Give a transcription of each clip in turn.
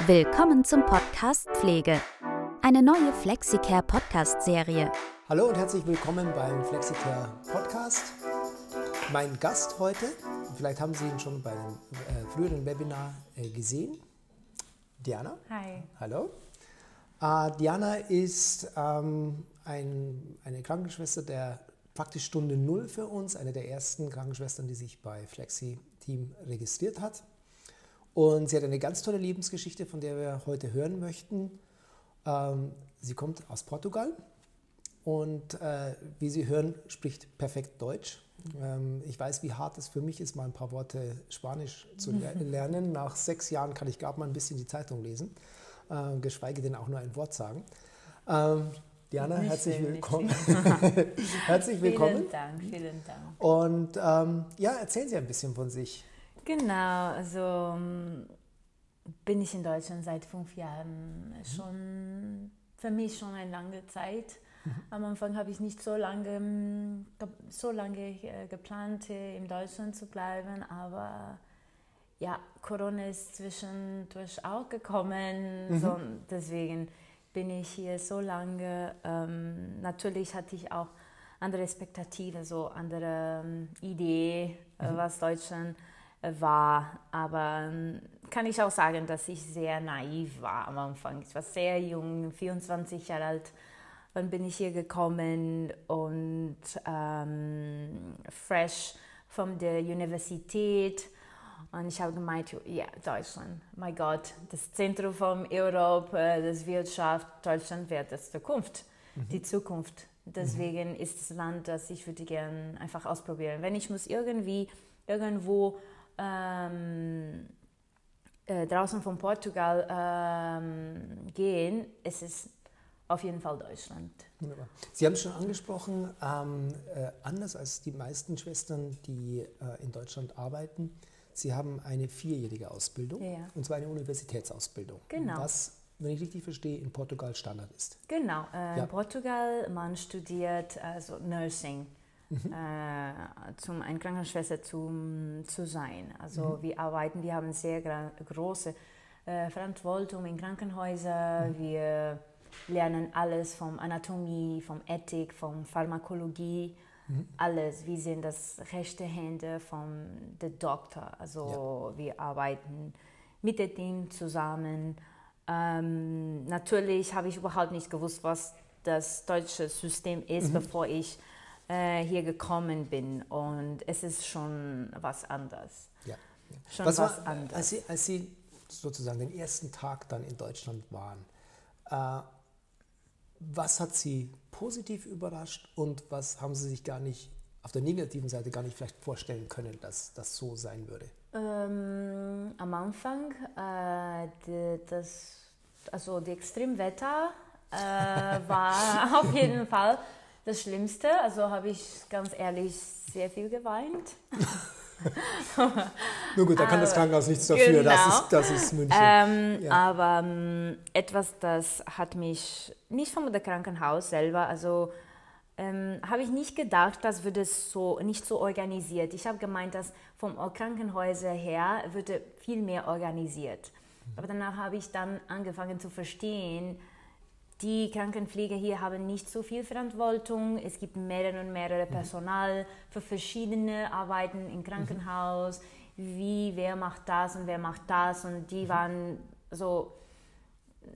Willkommen zum Podcast Pflege. Eine neue Flexicare Podcast-Serie. Hallo und herzlich willkommen beim Flexicare Podcast. Mein Gast heute, vielleicht haben Sie ihn schon bei einem äh, früheren Webinar äh, gesehen, Diana. Hi. Hallo. Äh, Diana ist ähm, ein, eine Krankenschwester der praktisch Stunde Null für uns, eine der ersten Krankenschwestern, die sich bei Flexi Team registriert hat. Und sie hat eine ganz tolle Lebensgeschichte, von der wir heute hören möchten. Ähm, sie kommt aus Portugal und äh, wie Sie hören, spricht perfekt Deutsch. Ähm, ich weiß, wie hart es für mich ist, mal ein paar Worte Spanisch zu lernen. Nach sechs Jahren kann ich gerade mal ein bisschen die Zeitung lesen, äh, geschweige denn auch nur ein Wort sagen. Ähm, Diana, Nicht herzlich schön, willkommen. herzlich willkommen. Vielen Dank, vielen Dank. Und ähm, ja, erzählen Sie ein bisschen von sich. Genau, also ähm, bin ich in Deutschland seit fünf Jahren schon, für mich schon eine lange Zeit. Am Anfang habe ich nicht so lange, ge- so lange äh, geplant, in Deutschland zu bleiben, aber ja, Corona ist zwischendurch auch gekommen, so, deswegen bin ich hier so lange. Ähm, natürlich hatte ich auch andere Expectative, so andere ähm, Idee, äh, was Deutschland war. Aber ähm, kann ich auch sagen, dass ich sehr naiv war am Anfang. Ich war sehr jung, 24 Jahre alt. Dann bin ich hier gekommen und ähm, fresh von der Universität. Und ich habe gemeint, ja, Deutschland, mein Gott, das Zentrum von Europa, das Wirtschaft, Deutschland wird das Zukunft, die Zukunft. Deswegen ist das Land, das ich würde gerne einfach ausprobieren. Wenn ich muss irgendwie irgendwo ähm, äh, draußen von Portugal ähm, gehen, ist es auf jeden Fall Deutschland. Wunderbar. Sie haben es schon angesprochen, ähm, äh, anders als die meisten Schwestern, die äh, in Deutschland arbeiten, Sie haben eine vierjährige Ausbildung, Ja. und zwar eine Universitätsausbildung. Genau. Was, wenn ich richtig verstehe, in Portugal Standard ist. Genau, äh, Ja. in Portugal, man studiert also Nursing, äh, zum eine Krankenschwester zum, zu sein. Also wir arbeiten, wir haben sehr große äh, Verantwortung in Krankenhäusern. Wir lernen alles vom Anatomie, vom Ethik, vom Pharmakologie, alles. Wir sind das rechte Hände vom der Doktor. Also wir arbeiten mit dem Team zusammen. Ähm, natürlich habe ich überhaupt nicht gewusst, was das deutsche System ist, bevor ich äh, hier gekommen bin. Und es ist schon was anderes. Ja. ja. Schon was was war, anderes. als Sie, als Sie sozusagen den ersten Tag dann in Deutschland waren, äh, was hat Sie positiv überrascht und was haben Sie sich gar nicht auf der negativen Seite gar nicht vielleicht vorstellen können, dass das so sein würde? Ähm, am Anfang, äh, die, das, also die Extremwetter äh, war auf jeden Fall das Schlimmste. Also habe ich ganz ehrlich sehr viel geweint. Nur gut, da kann das Krankenhaus nichts dafür, das, genau. ist, das ist München. Ähm, Ja. Aber ähm, etwas, das hat mich nicht vom Krankenhaus selber, also ähm, habe ich nicht gedacht, das würde so nicht so organisiert. Ich habe gemeint, dass vom Krankenhäuser her würde viel mehr organisiert. Aber danach habe ich dann angefangen zu verstehen, die Krankenpfleger hier haben nicht so viel Verantwortung. Es gibt mehrere und mehrere Personal für verschiedene Arbeiten im Krankenhaus. Wie, wer macht das und wer macht das? Und die waren so,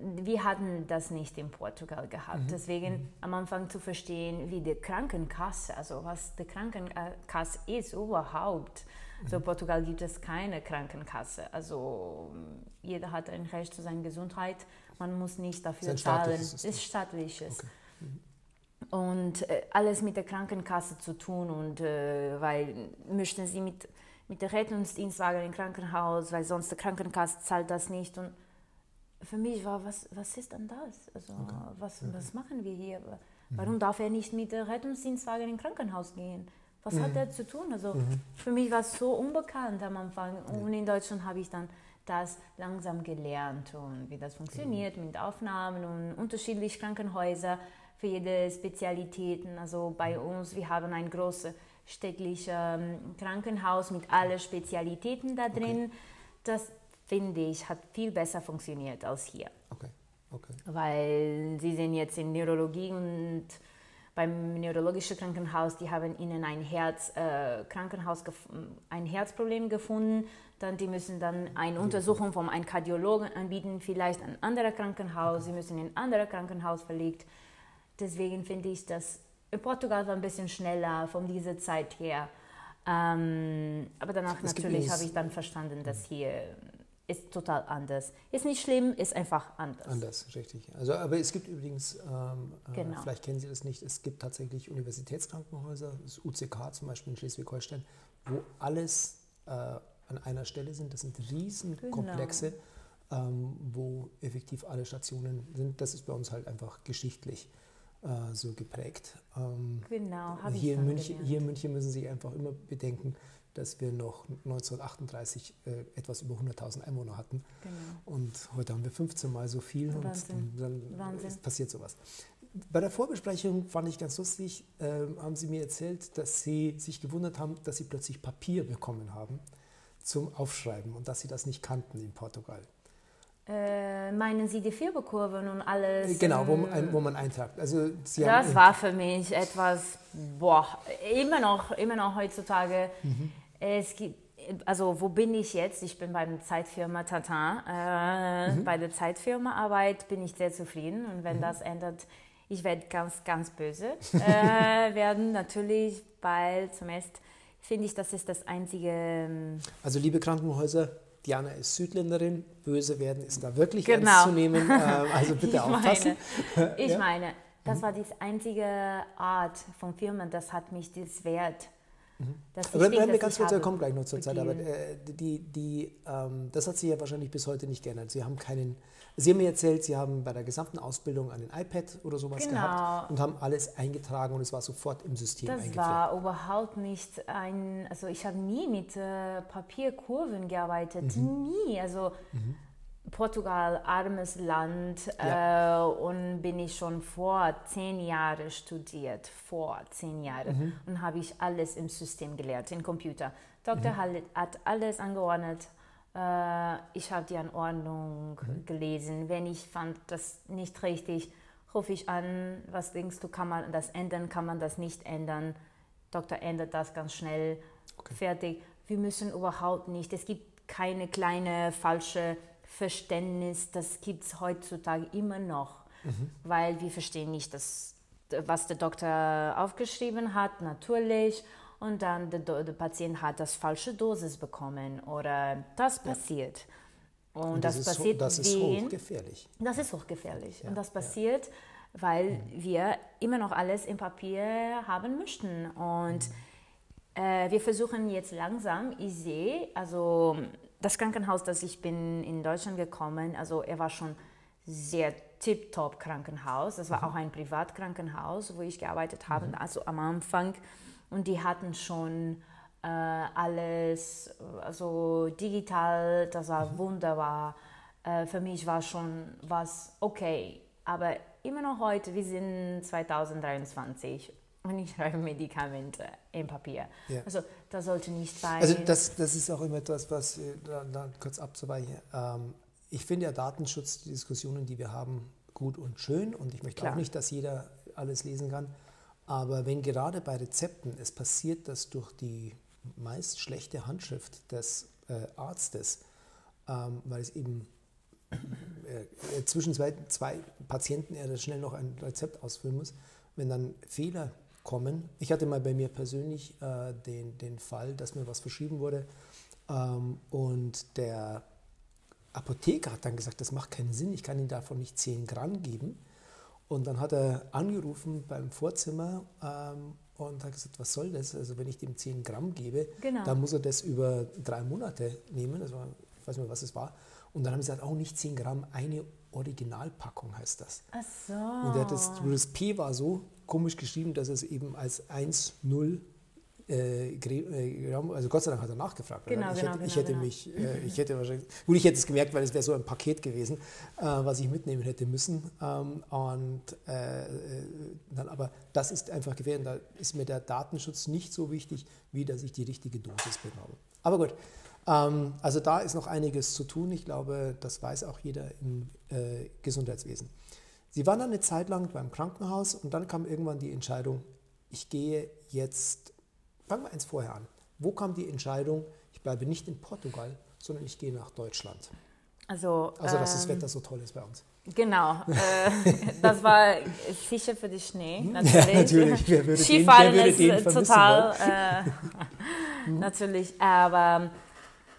wir hatten das nicht in Portugal gehabt. Deswegen am Anfang zu verstehen, wie die Krankenkasse, also was die Krankenkasse ist überhaupt. So in Portugal gibt es keine Krankenkasse. Also jeder hat ein Recht zu seiner Gesundheit. Man muss nicht dafür ein zahlen. Es ist staatliches. Und äh, alles mit der Krankenkasse zu tun und äh, weil möchten sie mit, mit der Rettungsdienstwagen im Krankenhaus, weil sonst die Krankenkasse zahlt das nicht. Und für mich war, was, was ist denn das? Also, was, was machen wir hier? Warum darf er nicht mit der Rettungsdienstwagen im Krankenhaus gehen? Was hat er zu tun? Also für mich war es so unbekannt am Anfang. Und in Deutschland habe ich dann das langsam gelernt und wie das funktioniert mit Aufnahmen und unterschiedliche Krankenhäuser für jede Spezialitäten. Also bei uns, wir haben ein großes städtliches ähm, Krankenhaus mit allen Spezialitäten da drin. Das finde ich, hat viel besser funktioniert als hier. Okay, okay. Weil sie sind jetzt in Neurologie und beim neurologischen Krankenhaus, die haben ihnen ein Herz, äh, Krankenhaus ein Herzproblem gefunden, dann die müssen dann eine Untersuchung von einem Kardiologen anbieten, vielleicht ein anderes Krankenhaus, sie müssen in ein anderes Krankenhaus verlegt. Deswegen finde ich, dass in Portugal war ein bisschen schneller von dieser Zeit her. Ähm, aber danach es natürlich habe ich dann verstanden, dass hier ist total anders. Ist nicht schlimm, ist einfach anders. Anders, richtig. Also, aber es gibt übrigens, ähm, äh, genau. äh, vielleicht kennen Sie das nicht, es gibt tatsächlich Universitätskrankenhäuser, das UCK zum Beispiel in Schleswig-Holstein, wo alles äh, an einer Stelle sind. Das sind Riesenkomplexe, genau. ähm, wo effektiv alle Stationen sind. Das ist bei uns halt einfach geschichtlich äh, so geprägt. Ähm, genau, habe ich hier in München, Hier in München müssen Sie einfach immer bedenken, dass wir noch 1938 äh, etwas über 100.000 Einwohner hatten. Genau. Und heute haben wir 15 Mal so viel Wahnsinn. und dann, dann passiert sowas. Bei der Vorbesprechung fand ich ganz lustig, äh, haben Sie mir erzählt, dass Sie sich gewundert haben, dass Sie plötzlich Papier bekommen haben zum Aufschreiben und dass Sie das nicht kannten in Portugal. Äh, meinen Sie die Fieberkurven und alles? Genau, wo man, wo man eintragt. Also Sie das war für mich etwas, boah, immer noch, immer noch heutzutage. Mhm. Es gibt, also wo bin ich jetzt? Ich bin beim Zeitfirma Tatin. Äh, mhm. Bei der Zeitfirma Arbeit bin ich sehr zufrieden und wenn mhm. das ändert, ich werde ganz, ganz böse äh, werden. Natürlich, weil zumindest finde ich, das ist das einzige. Ähm, also liebe Krankenhäuser, Diana ist Südländerin, böse werden ist da wirklich genau. ernst zu nehmen. Ähm, also bitte ich aufpassen. Meine, ich ja? meine, das mhm. war die einzige Art von Firmen, das hat mich das wert. Mhm. Aber bleiben wir ganz kurz, wir kommen gleich noch zur Zeit, aber äh, die, die, ähm, das hat sich ja wahrscheinlich bis heute nicht geändert. Sie haben keinen Sie haben mir erzählt, Sie haben bei der gesamten Ausbildung einen iPad oder sowas genau. gehabt und haben alles eingetragen und es war sofort im System Das war überhaupt nicht ein, also ich habe nie mit äh, Papierkurven gearbeitet, mhm. nie. Also mhm. Portugal, armes Land ja. äh, und bin ich schon vor zehn Jahren studiert, vor zehn Jahren mhm. und habe ich alles im System gelernt, im Computer. Dr. Mhm. hat alles angeordnet, äh, ich habe die Anordnung mhm. gelesen. Wenn ich fand das nicht richtig, rufe ich an, was denkst du, kann man das ändern, kann man das nicht ändern? Doktor ändert das ganz schnell, okay. fertig. Wir müssen überhaupt nicht, es gibt keine kleine falsche Verständnis, das gibt es heutzutage immer noch, mhm. weil wir verstehen nicht, dass, was der Doktor aufgeschrieben hat, natürlich und dann der, der Patient hat das falsche Dosis bekommen oder das passiert. Ja. Und, und, das, das passiert das ist wen, hochgefährlich. Das ist hochgefährlich. Ja. Und das passiert, ja. weil mhm. wir immer noch alles im Papier haben möchten. Und mhm. äh, wir versuchen jetzt langsam, ich sehe, also das Krankenhaus, das ich bin in Deutschland gekommen, also er war schon sehr tip-top Krankenhaus. Das war mhm. auch ein Privatkrankenhaus, wo ich gearbeitet habe. Mhm. Also am Anfang und die hatten schon äh, alles, also digital, das war mhm. wunderbar. Äh, für mich war schon was okay, aber immer noch heute, wir sind 2023 und ich schreibe Medikamente im Papier. Ja. Also das sollte nicht sein. Also das, das ist auch immer etwas, was, äh, da, da kurz abzuweichen, ähm, ich finde ja Datenschutz, die Diskussionen, die wir haben, gut und schön und ich möchte Klar. auch nicht, dass jeder alles lesen kann. Aber wenn gerade bei Rezepten es passiert, dass durch die meist schlechte Handschrift des äh, Arztes, ähm, weil es eben äh, zwischen zwei, zwei Patienten er schnell noch ein Rezept ausfüllen muss, wenn dann Fehler kommen. Ich hatte mal bei mir persönlich äh, den, den Fall, dass mir was verschrieben wurde ähm, und der Apotheker hat dann gesagt, das macht keinen Sinn, ich kann Ihnen davon nicht 10 Gramm geben. Und dann hat er angerufen beim Vorzimmer ähm, und hat gesagt, was soll das? Also wenn ich dem 10 Gramm gebe, genau. dann muss er das über drei Monate nehmen. Also ich weiß nicht mehr, was es war. Und dann haben sie gesagt, auch oh, nicht 10 Gramm, eine Originalpackung heißt das. Ach so. Und das, das P war so komisch geschrieben, dass es eben als 1, 0 äh, äh also Gott sei Dank hat er nachgefragt. Genau, ich, genau, hätte, genau, ich hätte genau. mich, äh, ich hätte wahrscheinlich, gut, ich hätte es gemerkt, weil es wäre so ein Paket gewesen, äh, was ich mitnehmen hätte müssen. Ähm, und äh, äh, dann, aber das ist einfach gefährlich. Da ist mir der Datenschutz nicht so wichtig, wie dass ich die richtige Dosis bekomme. Aber gut. Ähm, also da ist noch einiges zu tun. Ich glaube, das weiß auch jeder im äh, Gesundheitswesen. Sie waren dann eine Zeit lang beim Krankenhaus und dann kam irgendwann die Entscheidung, ich gehe jetzt, fangen wir eins vorher an. Wo kam die Entscheidung, ich bleibe nicht in Portugal, sondern ich gehe nach Deutschland? Also, Also, dass ähm, das Wetter so toll ist bei uns. Genau, äh, das war sicher für die Schnee, natürlich. Ja, natürlich. Wer würde den- Skifahren wer würde ist den total, äh, natürlich, aber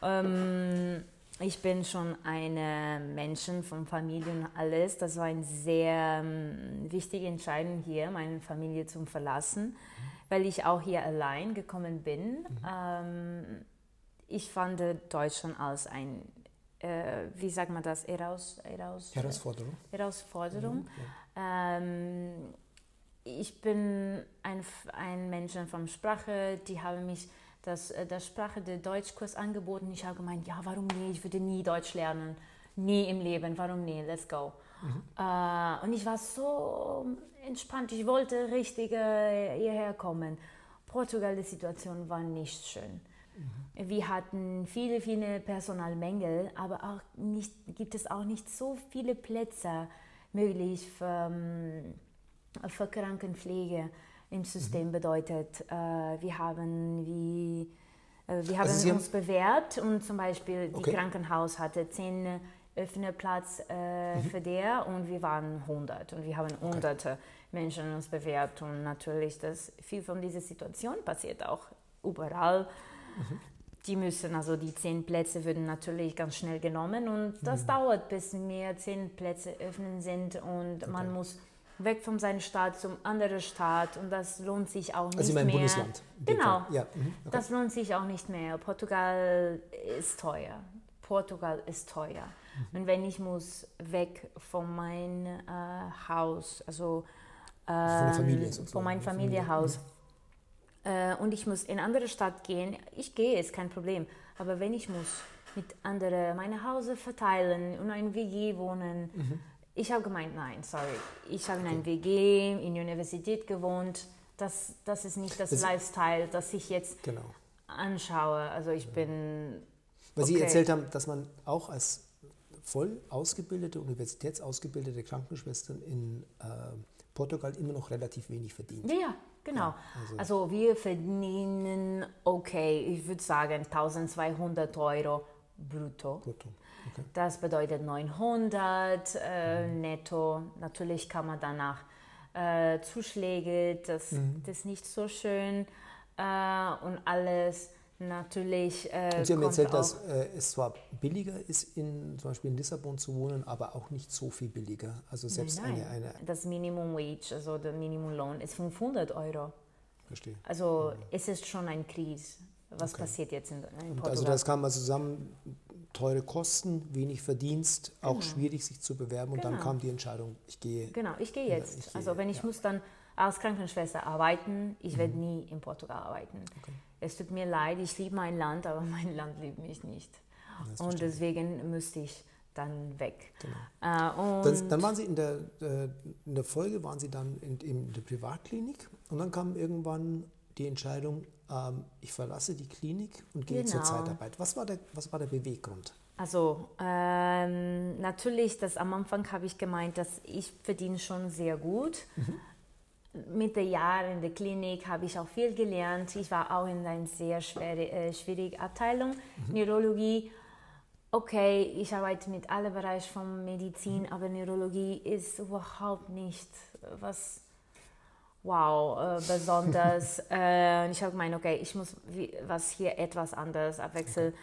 ähm, ich bin schon eine Menschen von Familie und alles. Das war eine sehr ähm, wichtige Entscheidung hier, meine Familie zu verlassen, weil ich auch hier allein gekommen bin. Ähm, ich fand Deutschland als ein, äh, wie sagt man das, heraus, heraus, Herausforderung. Herausforderung. Ähm, ich bin ein, ein Mensch von Sprache, die haben mich das, äh, das Sprache, der Deutschkurs angeboten. Ich habe gemeint, ja, warum nie? Ich würde nie Deutsch lernen. Nie im Leben, warum nie? Let's go. Äh, und ich war so entspannt. Ich wollte richtig äh, hierher kommen. Portugal, die Situation war nicht schön. Wir hatten viele, viele Personalmängel, aber auch nicht, gibt es auch nicht so viele Plätze möglich für, ähm, für Krankenpflege im System bedeutet. Äh, wir haben wie äh, wir haben Also haben- uns bewährt und zum Beispiel die Okay. Krankenhaus hatte zehn offene Platz äh, Mhm. für der und wir waren 100 und wir haben hunderte Menschen uns bewährt und natürlich das viel von dieser Situation passiert auch überall. Mhm. Die müssen, also die zehn Plätze würden natürlich ganz schnell genommen und das Mhm. dauert, bis mehr zehn Plätze öffnen sind und man muss weg von seiner Stadt zum anderen Stadt und das lohnt sich auch nicht Also meinen mehr. Bundesland. in dem Genau. Fall. Ja. mhm, okay. Das lohnt sich auch nicht mehr. Portugal ist teuer. Portugal ist teuer. Mhm. Und wenn ich muss weg von meinem äh, Haus, also Familie ähm, von meinem von der Familie, Familienhaus, äh, und ich muss in eine andere Stadt gehen, ich gehe, ist kein Problem. Aber wenn ich muss mit anderen meine Hause verteilen und ein WG wohnen, Mhm. Ich habe gemeint, nein, sorry, ich habe in einem WG in der Universität gewohnt. Das, das ist nicht das Das- Lifestyle, das ich jetzt Genau. anschaue. Also ich bin. Weil Sie Okay. erzählt haben, dass man auch als voll ausgebildete, universitätsausgebildete Krankenschwestern in äh, Portugal immer noch relativ wenig verdient. Ja, ja, genau. also- also, wir verdienen, okay, ich würde sagen 1200 Euro brutto. Brutto. Okay. Das bedeutet 900 äh, netto. Natürlich kann man danach äh, Zuschläge, das, Mhm. das ist nicht so schön äh, und alles. Natürlich äh, Und Sie haben erzählt, dass äh, es zwar billiger ist, in, zum Beispiel in Lissabon zu wohnen, aber auch nicht so viel billiger. Also selbst nein, nein. eine, eine, das Minimum Wage, also der Minimumlohn ist 500 Euro. verstehe. Also es ist schon ein Krise. Was Okay. passiert jetzt in, in Portugal? Also das kam mal zusammen, teure Kosten, wenig Verdienst, auch schwierig sich zu bewerben und dann Genau. kam die Entscheidung, ich gehe. genau, ich gehe Ja, jetzt. ich gehe, also wenn ich ja. muss dann als Krankenschwester arbeiten, ich werde Mhm. nie in Portugal arbeiten. Es tut mir leid, ich liebe mein Land, aber mein Land liebt mich nicht. und deswegen müsste ich dann weg. Genau. Äh, Dann, dann waren Sie in der, äh, in der Folge, waren Sie dann in, in der Privatklinik und dann kam irgendwann die Entscheidung, ähm, ich verlasse die Klinik und gehe zur Genau. Zeitarbeit. Was war der, was war der Beweggrund? Also ähm, natürlich, das am Anfang habe ich gemeint, dass ich verdiene schon sehr gut. Mit den Jahren in der Klinik habe ich auch viel gelernt. Ich war auch in einer sehr schwere, äh, schwierigen Abteilung, Neurologie. Okay, ich arbeite mit allen Bereichen von Medizin, aber Neurologie ist überhaupt nicht was wow, äh, besonders. äh, und ich habe gemeint, okay, ich muss wie, was hier etwas anderes abwechseln.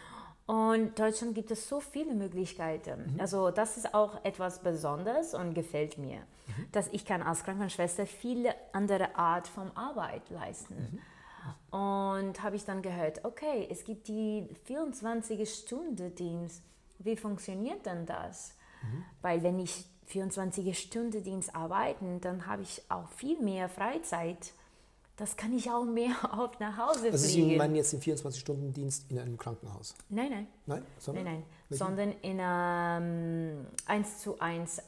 Und in Deutschland gibt es so viele Möglichkeiten. Also das ist auch etwas Besonderes und gefällt mir, dass ich kann als Krankenschwester viele andere Art von Arbeit leisten. Und habe ich dann gehört, okay, es gibt die 24-Stunden-Dienst. Wie funktioniert denn das? Weil wenn ich 24-Stunden-Dienst arbeiten, dann habe ich auch viel mehr Freizeit. Das kann ich auch mehr auf nach Hause Also Sie fliegen. meinen jetzt den 24-Stunden-Dienst in einem Krankenhaus? nein, nein. Nein? Sondern? Nein, nein, sondern in ähm, 1 zu 1 äh,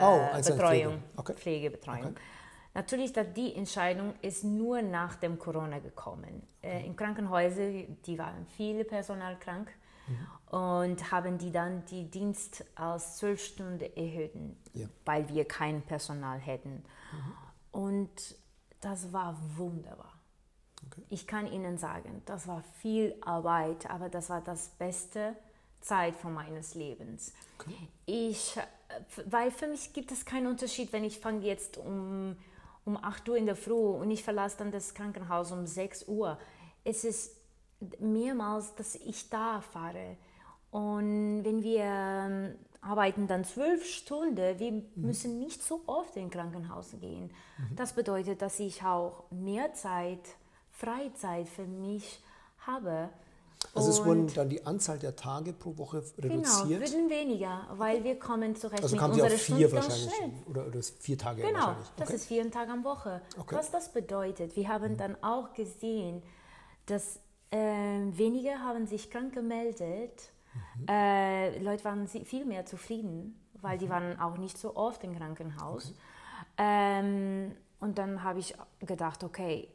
Oh, 1 zu 1 Betreuung, Pflege. Okay. Pflegebetreuung. Okay. Natürlich, dass die Entscheidung ist nur nach dem Corona gekommen. Äh, in Krankenhäusern, die waren viele Personal krank. mhm. Und haben die dann die Dienst aus zwölf Stunden erhöht, ja. weil wir kein Personal hätten. Mhm. Und das war wunderbar. Okay. Ich kann Ihnen sagen, das war viel Arbeit, aber das war das beste Zeit von meines Lebens. Okay. Ich, weil für mich gibt es keinen Unterschied, wenn ich fange jetzt um, um 8 Uhr in der Früh und ich verlasse dann das Krankenhaus um 6 Uhr. Es ist mehrmals, dass ich da fahre. Und wenn wir ähm, arbeiten dann zwölf Stunden, wir mhm. müssen nicht so oft in Krankenhaus gehen. Mhm. Das bedeutet, dass ich auch mehr Zeit, Freizeit für mich habe. Also es wurden dann die Anzahl der Tage pro Woche genau, reduziert? Genau, würden weniger, weil wir kommen zurecht also mit unserer vier wahrscheinlich oder, oder vier Tage Genau. Okay. das ist vier Tage am Woche. Okay. Was das bedeutet, wir haben mhm. dann auch gesehen, dass äh, weniger haben sich krank gemeldet Mhm. Äh, Leute waren viel mehr zufrieden, weil mhm. die waren auch nicht so oft im Krankenhaus. Okay. Ähm, und dann habe ich gedacht, okay,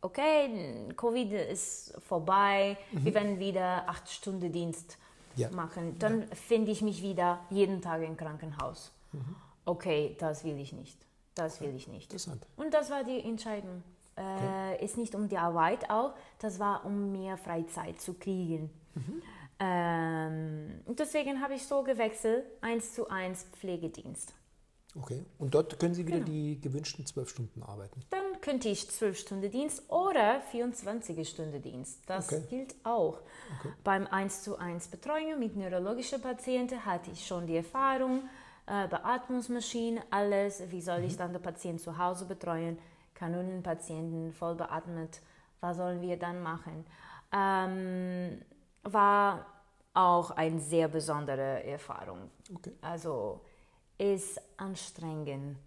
okay, Covid ist vorbei, mhm. wir werden wieder acht Stunden Dienst ja. machen. Dann ja. finde ich mich wieder jeden Tag im Krankenhaus. Mhm. Okay, das will ich nicht. Das will ich nicht. Und das war die Entscheidung. Äh, okay. Ist nicht um die Arbeit auch, das war um mehr Freizeit zu kriegen. Mhm. Ähm, deswegen habe ich so gewechselt, eins zu eins Pflegedienst. Okay, und dort können Sie wieder genau. die gewünschten zwölf Stunden arbeiten? Dann könnte ich zwölf Stunden Dienst oder 24 Stunden Dienst. Das okay. gilt auch. Okay. Beim 1 zu 1 Betreuung mit neurologischen Patienten hatte ich schon die Erfahrung, äh, Beatmungsmaschine, alles. Wie soll mhm. ich dann den Patienten zu Hause betreuen? Kanonenpatienten, voll beatmet. Was sollen wir dann machen? Ähm, war auch eine sehr besondere Erfahrung. Okay. Also ist anstrengend,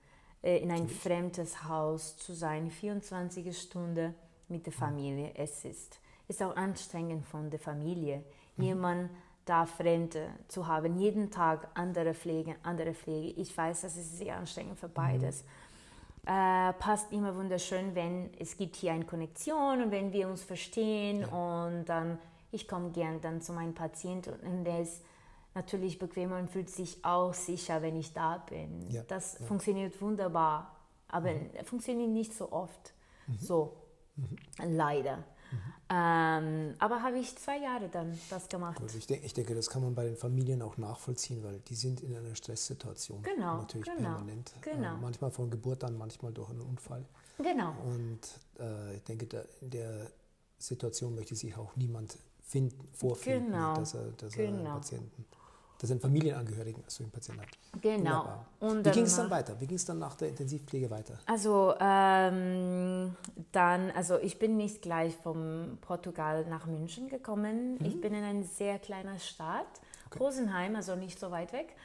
äh, in ein fremdes Haus zu sein, 24 Stunden mit der Familie. Es ist, ist auch anstrengend von der Familie. Mhm. Jemand da Fremde zu haben, jeden Tag andere Pflege, andere Pflege. Ich weiß, das ist sehr anstrengend für beides. Mhm. Äh, passt immer wunderschön, wenn es gibt hier eine Konnektion und wenn wir uns verstehen ja. und dann ich komme gern dann zu meinem Patienten und der ist natürlich bequemer und fühlt sich auch sicher, wenn ich da bin. Ja, das ja. funktioniert wunderbar, aber mhm. funktioniert nicht so oft. Mhm. So, mhm. leider. Mhm. Ähm, aber habe ich zwei Jahre dann das gemacht. Also ich, denke, ich denke, das kann man bei den Familien auch nachvollziehen, weil die sind in einer Stresssituation. Genau. Natürlich genau, permanent. Genau. Äh, manchmal von Geburt an, manchmal durch einen Unfall. Genau. Und äh, ich denke, da, in der Situation möchte sich auch niemand finden, vorfinden, genau. dass er, dass er genau. Patienten, dass er einen Familienangehörigen als solchen Patienten hat. Genau. Und Wie ging es dann weiter? Wie ging es dann nach der Intensivpflege weiter? Also ähm, dann, also ich bin nicht gleich vom Portugal nach München gekommen. Mhm. Ich bin in eine sehr kleine Stadt, okay. Rosenheim, also nicht so weit weg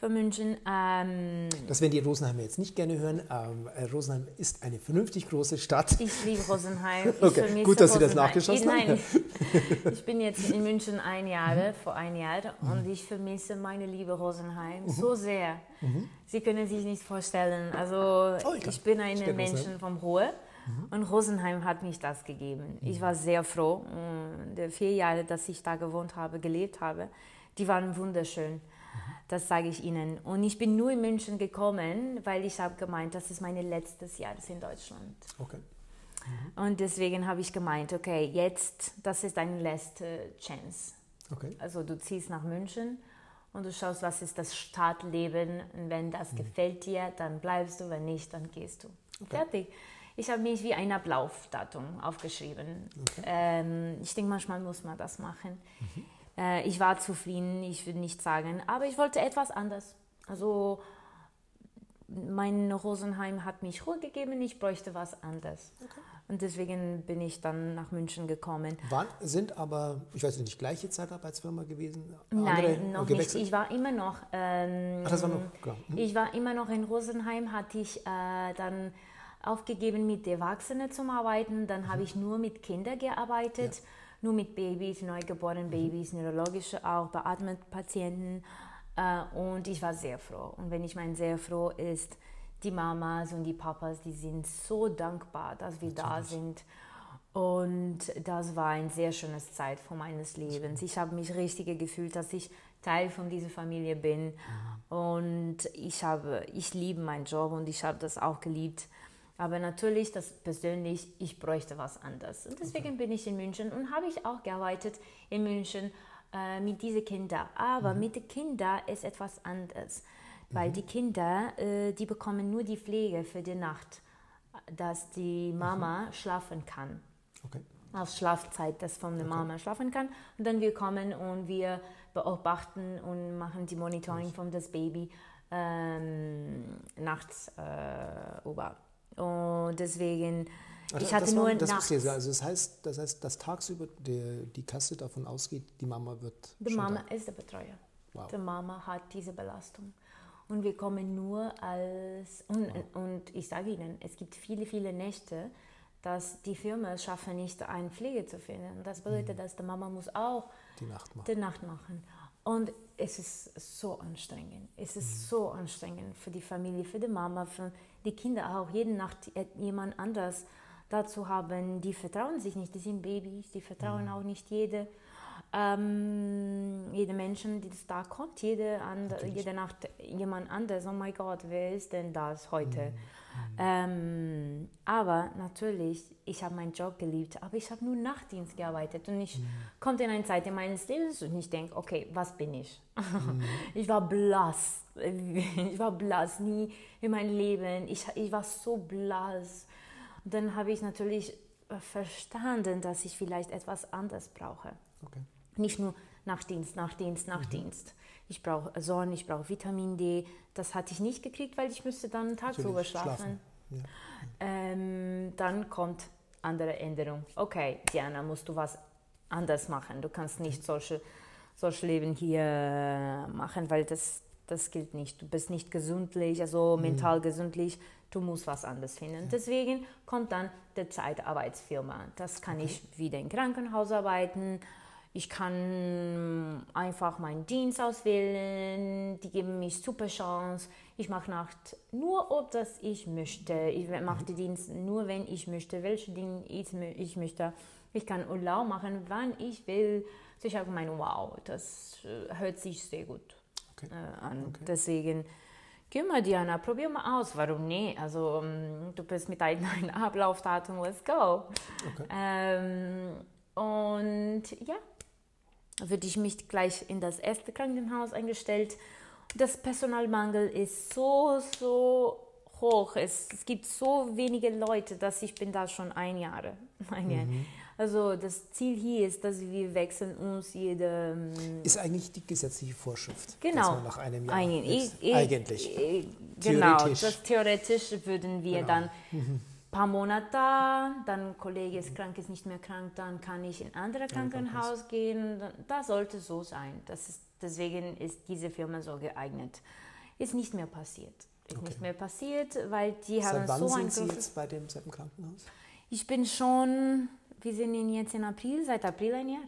von München. Ähm, das werden die Rosenheimer jetzt nicht gerne hören. Ähm, äh, Rosenheim ist eine vernünftig große Stadt. Ich liebe Rosenheim. Ich okay, gut, dass Sie das nachgeschossen haben. Nein, ich bin jetzt in München ein Jahr, mhm. vor ein Jahr, und ich vermisse meine liebe Rosenheim mhm. so sehr. Mhm. Sie können sich nicht vorstellen. Also oh, ich, ich, bin eine Menschen vom Ruhe. Mhm. Und Rosenheim hat mich das gegeben. Ich mhm. war sehr froh. Die vier Jahre, dass ich da gewohnt habe, gelebt habe, die waren wunderschön. Das sage ich Ihnen. Und ich bin nur in München gekommen, weil ich habe gemeint, das ist mein letztes Jahr in Deutschland. Okay. Mhm. Und deswegen habe ich gemeint, okay, jetzt, das ist deine letzte Chance. Okay. Also du ziehst nach München und du schaust, was ist das Stadtleben. Und wenn das mhm. gefällt dir, dann bleibst du, wenn nicht, dann gehst du. Okay. Fertig. Ich habe mich wie ein Ablaufdatum aufgeschrieben. Okay. Ähm, ich denke, manchmal muss man das machen. Mhm. Äh, ich war zufrieden, ich würde nicht sagen, aber ich wollte etwas anders. Also mein Rosenheim hat mich Ruhe gegeben, ich bräuchte was anderes. Okay. Und deswegen bin ich dann nach München gekommen. Waren, sind aber, ich weiß nicht, gleiche Zeitarbeitsfirma gewesen? Nein, noch gewechselt? nicht. Ich war immer noch. Ähm, Ach, das war noch, klar. Hm. Ich war immer noch in Rosenheim, hatte ich äh, dann aufgegeben, mit Erwachsenen zu arbeiten. Dann mhm. habe ich nur mit Kindern gearbeitet. Ja nur mit Babys, neugeborenen mhm. Babys, neurologische auch, beatmete Patienten. Äh, und ich war sehr froh. Und wenn ich meine sehr froh ist, die Mamas und die Papas, die sind so dankbar, dass wir Natürlich. da sind. Und das war eine sehr schöne Zeit von meines Lebens. Ich habe mich richtig gefühlt, dass ich Teil von dieser Familie bin. Und ich, habe, ich liebe meinen Job und ich habe das auch geliebt. Aber natürlich, das persönlich, ich bräuchte was anderes. Und deswegen bin ich in München und habe ich auch gearbeitet in München äh, mit diesen Kindern. Aber mhm. mit den Kindern ist etwas anderes. Weil mhm. die Kinder, äh, die bekommen nur die Pflege für die Nacht, dass die Mama mhm. schlafen kann. Okay. Auf Schlafzeit, dass von der okay. Mama schlafen kann. Und dann wir kommen und wir beobachten und machen die Monitoring von das Baby ähm, nachts äh, über. Und deswegen, also, ich hatte das nur war, das nachts. Also das heißt, das heißt, dass tagsüber die, die Kasse davon ausgeht, die Mama wird Die Mama da. ist der Betreuer. Wow. Die Mama hat diese Belastung. Und wir kommen nur als, und, wow. und ich sage Ihnen, es gibt viele, viele Nächte, dass die Firma es schaffen, nicht eine Pflege zu finden. Das bedeutet, mhm. dass die Mama muss auch die Nacht machen. Die Nacht machen. Und es ist so anstrengend. Es ist mhm. so anstrengend für die Familie, für die Mama, für die Kinder auch. Jede Nacht jemand anders dazu haben. Die vertrauen sich nicht. Die sind Babys, die vertrauen mhm. auch nicht jede. Ähm, jede Menschen, die da kommt, jede, and, jede Nacht jemand anders. Oh mein Gott, wer ist denn das heute? Mhm. Ähm, aber natürlich, ich habe meinen Job geliebt, aber ich habe nur Nachtdienst gearbeitet und ich mhm. konnte in eine Zeit in meines Lebens und ich denke, okay, was bin ich? Mhm. Ich war blass. Ich war blass, nie in meinem Leben. Ich, ich war so blass. Und dann habe ich natürlich verstanden, dass ich vielleicht etwas anderes brauche. Okay. Nicht nur Nachtdienst, Nachtdienst, mhm. Nachtdienst. Mhm. Ich brauche Sonne, ich brauche Vitamin D. Das hatte ich nicht gekriegt, weil ich müsste dann tagsüber schlafen. schlafen. Ja. Ähm, dann kommt andere Änderung. Okay, Diana, musst du was anders machen. Du kannst nicht solche, solche Leben hier machen, weil das, das gilt nicht. Du bist nicht gesundlich, also mhm. mental gesundlich. Du musst was anderes finden. Ja. Deswegen kommt dann die Zeitarbeitsfirma. Das kann okay. ich wieder im Krankenhaus arbeiten ich kann einfach meinen Dienst auswählen, die geben mir super Chance. Ich mache Nacht nur, ob das ich möchte. Ich mache den Dienst nur, wenn ich möchte, welche Dinge ich möchte. Ich kann Urlaub machen, wann ich will. Also ich habe gemeint, wow, das äh, hört sich sehr gut okay. Äh, an. Okay. Deswegen, geh mal, Diana, probier mal aus. Warum nicht? Also, ähm, du bist mit deinem Ablaufdatum, let's go. Okay. Ähm, und ja, würde ich mich gleich in das erste Krankenhaus eingestellt. Das Personalmangel ist so, so hoch. Es, es gibt so wenige Leute, dass ich bin da schon ein Jahr. Ein Jahr. Mhm. Also das Ziel hier ist, dass wir wechseln uns jede... Ähm, ist eigentlich die gesetzliche Vorschrift. Genau. nach einem Jahr ein, ich, ich, eigentlich. Ich, genau, theoretisch. das theoretisch würden wir genau. dann... Mhm paar Monate da, dann Kollege ist krank, ist nicht mehr krank, dann kann ich in ein anderes Krankenhaus gehen. Das sollte so sein. Das ist, deswegen ist diese Firma so geeignet. Ist nicht mehr passiert. Ist okay. nicht mehr passiert, weil die Seit haben wann so sind Sie jetzt bei demselben Krankenhaus? Ich bin schon, wir sind jetzt in April, seit April ein Jahr.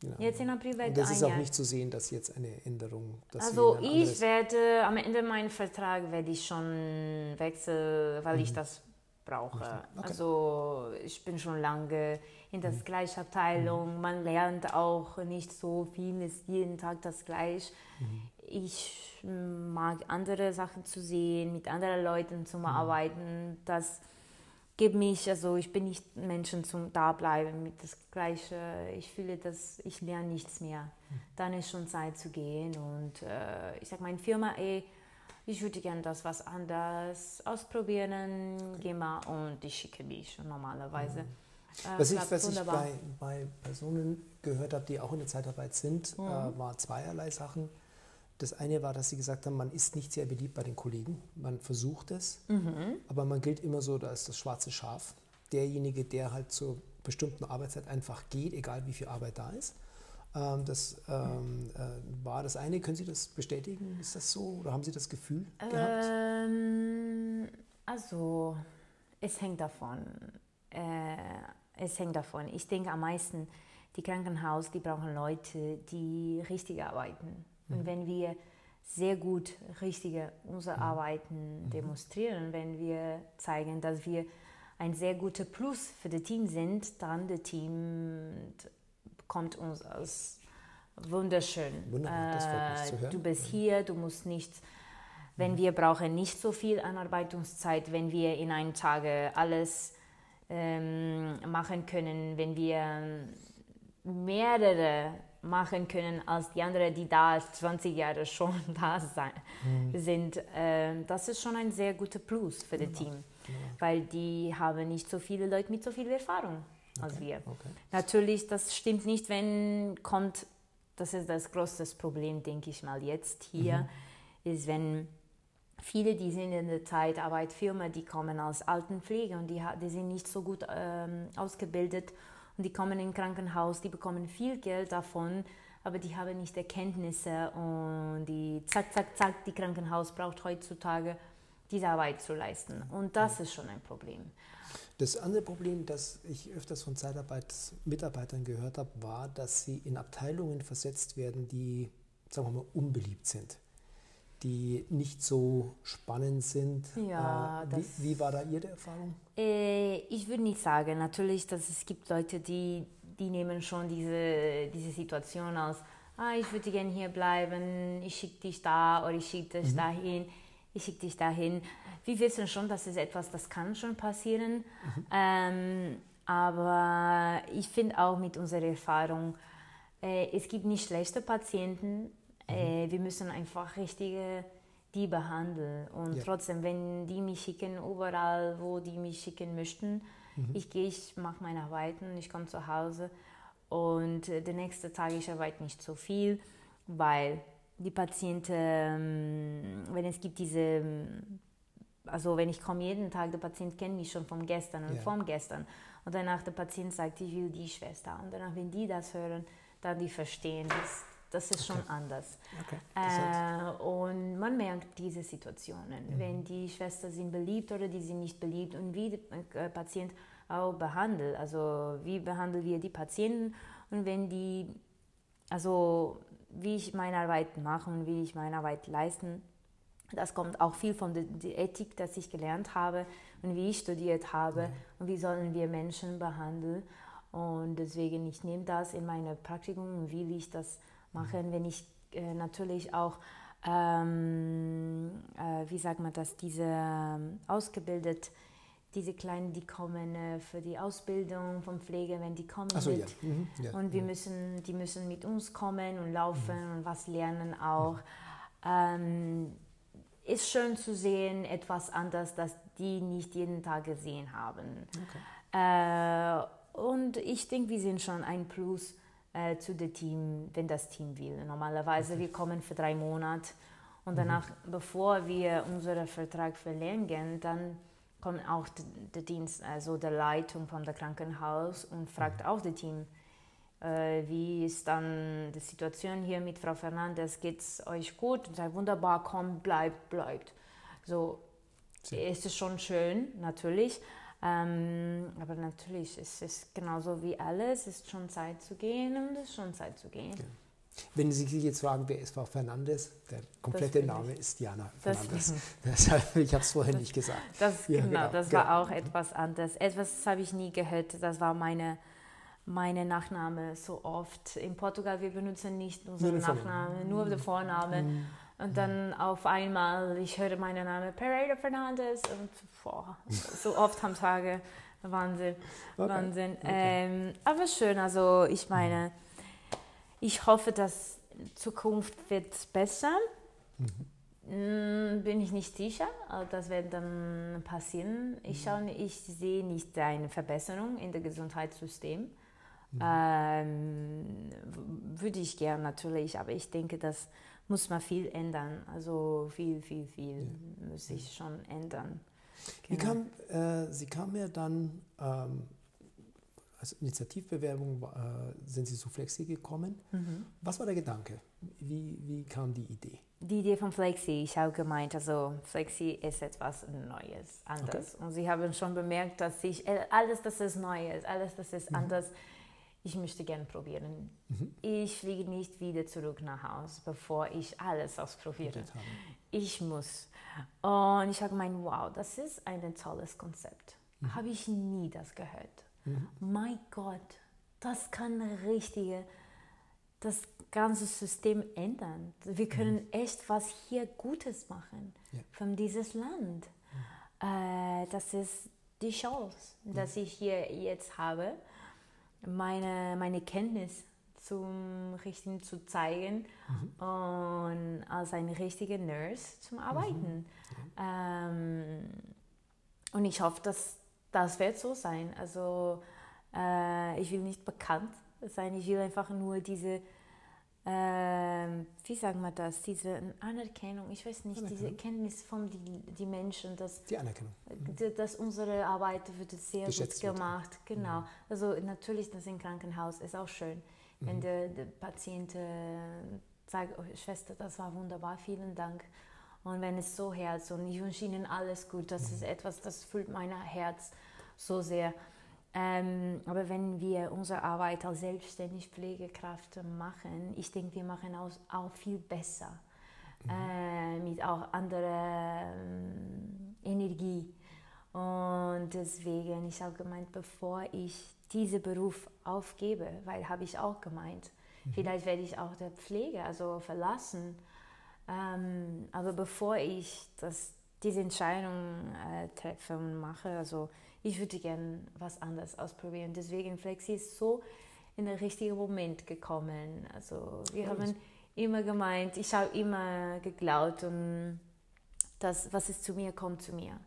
Genau. Jetzt in April wird Und das ist auch Jahr. nicht zu sehen, dass jetzt eine Änderung. also ich werde am Ende meinen Vertrag werde ich schon wechseln, weil mhm. ich das brauche. Okay. Also ich bin schon lange in der mhm. gleichen Abteilung. Mhm. Man lernt auch nicht so viel, ist jeden Tag das gleiche. Mhm. Ich mag andere Sachen zu sehen, mit anderen Leuten zu mhm. arbeiten. Das gibt mich, also ich bin nicht Menschen zum Dableiben mit das Gleiche. Ich fühle, dass ich lerne nichts mehr. Mhm. Dann ist schon Zeit zu gehen und äh, ich sage, meine Firma, ey, ich würde gerne das was anderes ausprobieren, geh mal und ich schicke dich normalerweise. Mhm. Äh, was ich, was ich bei, bei, Personen gehört habe, die auch in der Zeitarbeit sind, mhm. äh, war zweierlei Sachen. Das eine war, dass sie gesagt haben, man ist nicht sehr beliebt bei den Kollegen. Man versucht es, mhm. aber man gilt immer so, ist das schwarze Schaf. Derjenige, der halt zur bestimmten Arbeitszeit einfach geht, egal wie viel Arbeit da ist. Ähm, das ähm, äh, war das eine. Können Sie das bestätigen? Ist das so? Oder haben Sie das Gefühl gehabt? Ähm, also, es hängt davon. Äh, es hängt davon. Ich denke am meisten, die Krankenhaus, die brauchen Leute, die richtig arbeiten. Mhm. Und wenn wir sehr gut richtige unsere mhm. Arbeiten mhm. demonstrieren, wenn wir zeigen, dass wir ein sehr guter Plus für das Team sind, dann das Team kommt uns als wunderschön. Wunderbar, das freut mich zu hören. Du bist hier, du musst nicht, wenn wir brauchen nicht so viel Anarbeitungszeit, wenn wir in einem Tage alles ähm, machen können, wenn wir mehrere machen können als die anderen, die da 20 Jahre schon da sein, mhm. sind. Äh, das ist schon ein sehr guter Plus für das. Team, ja. weil die haben nicht so viele Leute mit so viel Erfahrung als okay. wir. Okay. Natürlich, das stimmt nicht, wenn kommt, das ist das größte Problem, denke ich mal jetzt hier, mhm. ist, wenn viele, die sind in der Zeitarbeitfirma, die kommen als Altenpflege und die, die sind nicht so gut ähm, ausgebildet und die kommen in Krankenhaus, die bekommen viel Geld davon, aber die haben nicht Erkenntnisse und die zack, zack, zack, die Krankenhaus braucht heutzutage diese Arbeit zu leisten. Und das ist schon ein Problem. Das andere Problem, das ich öfters von Zeitarbeitsmitarbeitern gehört habe, war, dass sie in Abteilungen versetzt werden, die, sagen wir mal, unbeliebt sind die nicht so spannend sind. Ja, äh, wie, wie, war da Ihre Erfahrung? Äh, ich würde nicht sagen. Natürlich, dass es gibt Leute, die, die nehmen schon diese, diese Situation aus, ah, ich würde gerne hier bleiben, ich schicke dich da oder ich schicke dich mhm. dahin, ich schicke dich dahin. Wir wissen schon, dass es etwas, das kann schon passieren. Mhm. Ähm, aber ich finde auch mit unserer Erfahrung, äh, es gibt nicht schlechte Patienten, äh, wir müssen einfach richtige die behandeln. Und ja. trotzdem, wenn die mich schicken, überall, wo die mich schicken möchten, mhm. ich gehe, ich mache meine Arbeiten, ich komme zu Hause und äh, der nächste Tag, ich arbeite nicht so viel, weil die Patienten, ähm, wenn es gibt diese, ähm, also wenn ich komme jeden Tag, der Patient kennt mich schon vom gestern und ja. vom gestern und danach der Patient sagt, ich will die Schwester und danach, wenn die das hören, dann die verstehen, das, das ist schon anders. Okay. Äh, und man merkt diese Situationen, mhm. wenn die Schwestern sind beliebt oder die sind nicht beliebt und wie der äh, Patient auch behandelt. Also wie behandeln wir die Patienten und wenn die, also wie ich meine Arbeit mache und wie ich meine Arbeit leisten, das kommt auch viel von der, der Ethik, das ich gelernt habe und wie ich studiert habe mhm. und wie sollen wir Menschen behandeln. Und deswegen, ich nehme das in meine Praktikum und will ich das machen, wenn ich äh, natürlich auch, ähm, äh, wie sagt man das, diese ähm, ausgebildet, diese Kleinen, die kommen äh, für die Ausbildung von Pflege, wenn die kommen so, mit. Ja. Mhm. Ja. Und wir müssen, die müssen mit uns kommen und laufen mhm. und was lernen auch. Ähm, ist schön zu sehen, etwas anders, das die nicht jeden Tag gesehen haben. Okay. Äh, und ich denke, wir sind schon ein Plus äh, zu dem Team, wenn das Team will. Normalerweise okay. wir kommen für drei Monate und danach, mhm. bevor wir unseren Vertrag verlängern, dann kommt auch der Dienst, also der Leitung von der Krankenhaus und fragt mhm. auch das Team, äh, wie ist dann die Situation hier mit Frau Fernandes? Geht es euch gut? Und sagt, wunderbar, komm, bleibt, bleibt. So, Sehr. ist es schon schön, natürlich. Ähm, aber natürlich ist es genauso wie alles, es ist schon Zeit zu gehen und es ist schon Zeit zu gehen. Ja. Wenn Sie sich jetzt fragen, wer ist Frau Fernandes, der komplette Name ist Diana Fernandes. Deshalb, ich habe es vorher das, nicht gesagt. Das, ja, genau, genau, das genau. war auch etwas anderes. Etwas habe ich nie gehört. Das war meine, meine Nachname so oft. In Portugal, wir benutzen nicht unseren Nachnamen, nur den Vornamen. Mhm. Und dann auf einmal, ich höre meinen Namen Pereira Fernandes und boah, so oft am Tage, Wahnsinn, okay. Wahnsinn. Okay. Ähm, aber schön, also ich meine, ich hoffe, dass Zukunft wird besser. Mhm. Bin ich nicht sicher, das wird dann passieren. Ich, mhm. schaue, ich sehe nicht eine Verbesserung in dem Gesundheitssystem. Mhm. Ähm, würde ich gerne natürlich, aber ich denke, dass muss man viel ändern. Also viel, viel, viel ja. muss sich schon ändern. Genau. Kam, äh, Sie kamen ja dann ähm, als Initiativbewerbung, äh, sind Sie zu Flexi gekommen. Mhm. Was war der Gedanke? Wie, wie kam die Idee? Die Idee von Flexi, ich habe gemeint, also Flexi ist etwas Neues, anders. Okay. Und Sie haben schon bemerkt, dass ich, äh, alles, das ist Neues, alles, das ist mhm. anders, ich möchte gerne probieren. Mhm. Ich fliege nicht wieder zurück nach Hause, bevor ich alles ausprobiere. Ich muss. Und ich habe gemeint, wow, das ist ein tolles Konzept. mhm. habe ich nie das gehört. Mhm. Mein Gott, das kann richtige, das ganze System ändern. Wir können mhm. echt was hier Gutes machen ja. von dieses Land. Mhm. Äh, das ist die Chance, mhm. dass ich hier jetzt habe, meine, meine Kenntnis zum Richtigen zu zeigen mhm. und als eine richtige Nurse zum Arbeiten. Mhm. Ähm, und ich hoffe, dass das wird so sein. Also äh, ich will nicht bekannt sein, ich will einfach nur diese, äh, wie sagen wir das, diese Anerkennung, ich weiß nicht, diese Kenntnis von die, die Menschen, dass, die Anerkennung. Mhm. dass unsere Arbeit wird sehr Geschätzt gut gemacht. Wird. Genau. Mhm. Also natürlich, das im Krankenhaus ist auch schön, wenn mhm. der, der Patient äh, sagt, oh, Schwester, das war wunderbar, vielen Dank. Und wenn es so herz und ich wünsche Ihnen alles gut, das mhm. ist etwas, das füllt mein Herz so sehr. Ähm, aber wenn wir unsere Arbeit als selbstständige Pflegekraft machen, ich denke, wir machen auch, auch viel besser. Mhm. Äh, mit auch anderer ähm, Energie. Und deswegen, ich habe gemeint, bevor ich diesen Beruf aufgebe, weil habe ich auch gemeint, mhm. vielleicht werde ich auch der Pflege also verlassen. Ähm, aber bevor ich das, diese Entscheidung äh, treffe und mache, also ich würde gerne was anderes ausprobieren. Deswegen Flexi ist so in den richtigen Moment gekommen. Also wir Alles. haben immer gemeint, ich habe immer geglaubt und das, was es zu mir kommt, zu mir.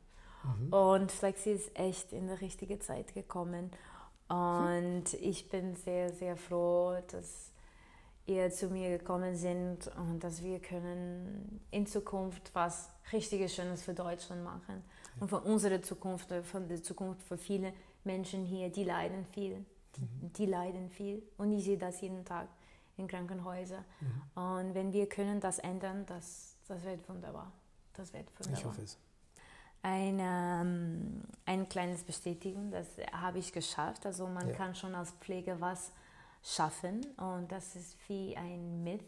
Mhm. Und Flexi ist echt in der richtige Zeit gekommen. Und hm. ich bin sehr, sehr froh, dass ihr zu mir gekommen sind und dass wir können in Zukunft was richtiges Schönes für Deutschland machen und von unserer Zukunft, von der Zukunft für viele Menschen hier, die leiden viel, mhm. die leiden viel und ich sehe das jeden Tag in Krankenhäusern mhm. und wenn wir können das ändern, das, das wird wunderbar, das wird wunderbar. Ich hoffe es. Ein, ähm, ein kleines Bestätigung, das habe ich geschafft. Also man ja. kann schon als Pflege was schaffen. Und das ist wie ein Myth.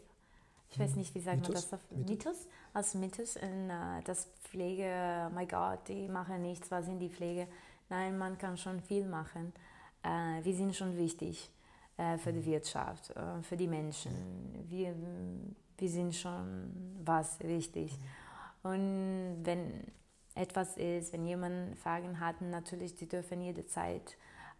Ich weiß hm. nicht, wie sagt Mythos? man das? Auf, Mythos? Mythos? Als Mythos. In, uh, das Pflege, oh mein Gott, die machen nichts, was in die Pflege? Nein, man kann schon viel machen. Uh, wir sind schon wichtig uh, für die hm. Wirtschaft, für die Menschen. Wir, wir sind schon was wichtig. Hm. Und wenn etwas ist, wenn jemand Fragen hat, natürlich, die dürfen jederzeit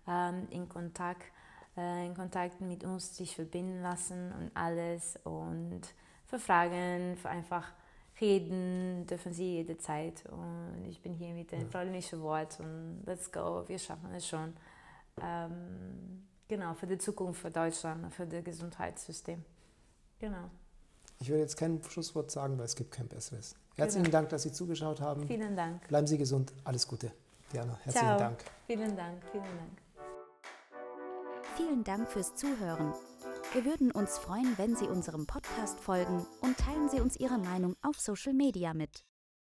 ähm, in Kontakt äh, in Kontakt mit uns sich verbinden lassen und alles und für Fragen, für einfach reden dürfen Sie jederzeit. Und ich bin hier mit dem freundlichen Wort und let's go, wir schaffen es schon. Ähm, genau, für die Zukunft für Deutschland, für das Gesundheitssystem. Genau. Ich würde jetzt kein Schlusswort sagen, weil es gibt kein besseres. Herzlichen genau. Dank, dass Sie zugeschaut haben. Vielen Dank. Bleiben Sie gesund. Alles Gute. Diana, herzlichen Ciao. Dank. Vielen Dank. Vielen Dank. Vielen Dank fürs Zuhören. Wir würden uns freuen, wenn Sie unserem Podcast folgen und teilen Sie uns Ihre Meinung auf Social Media mit.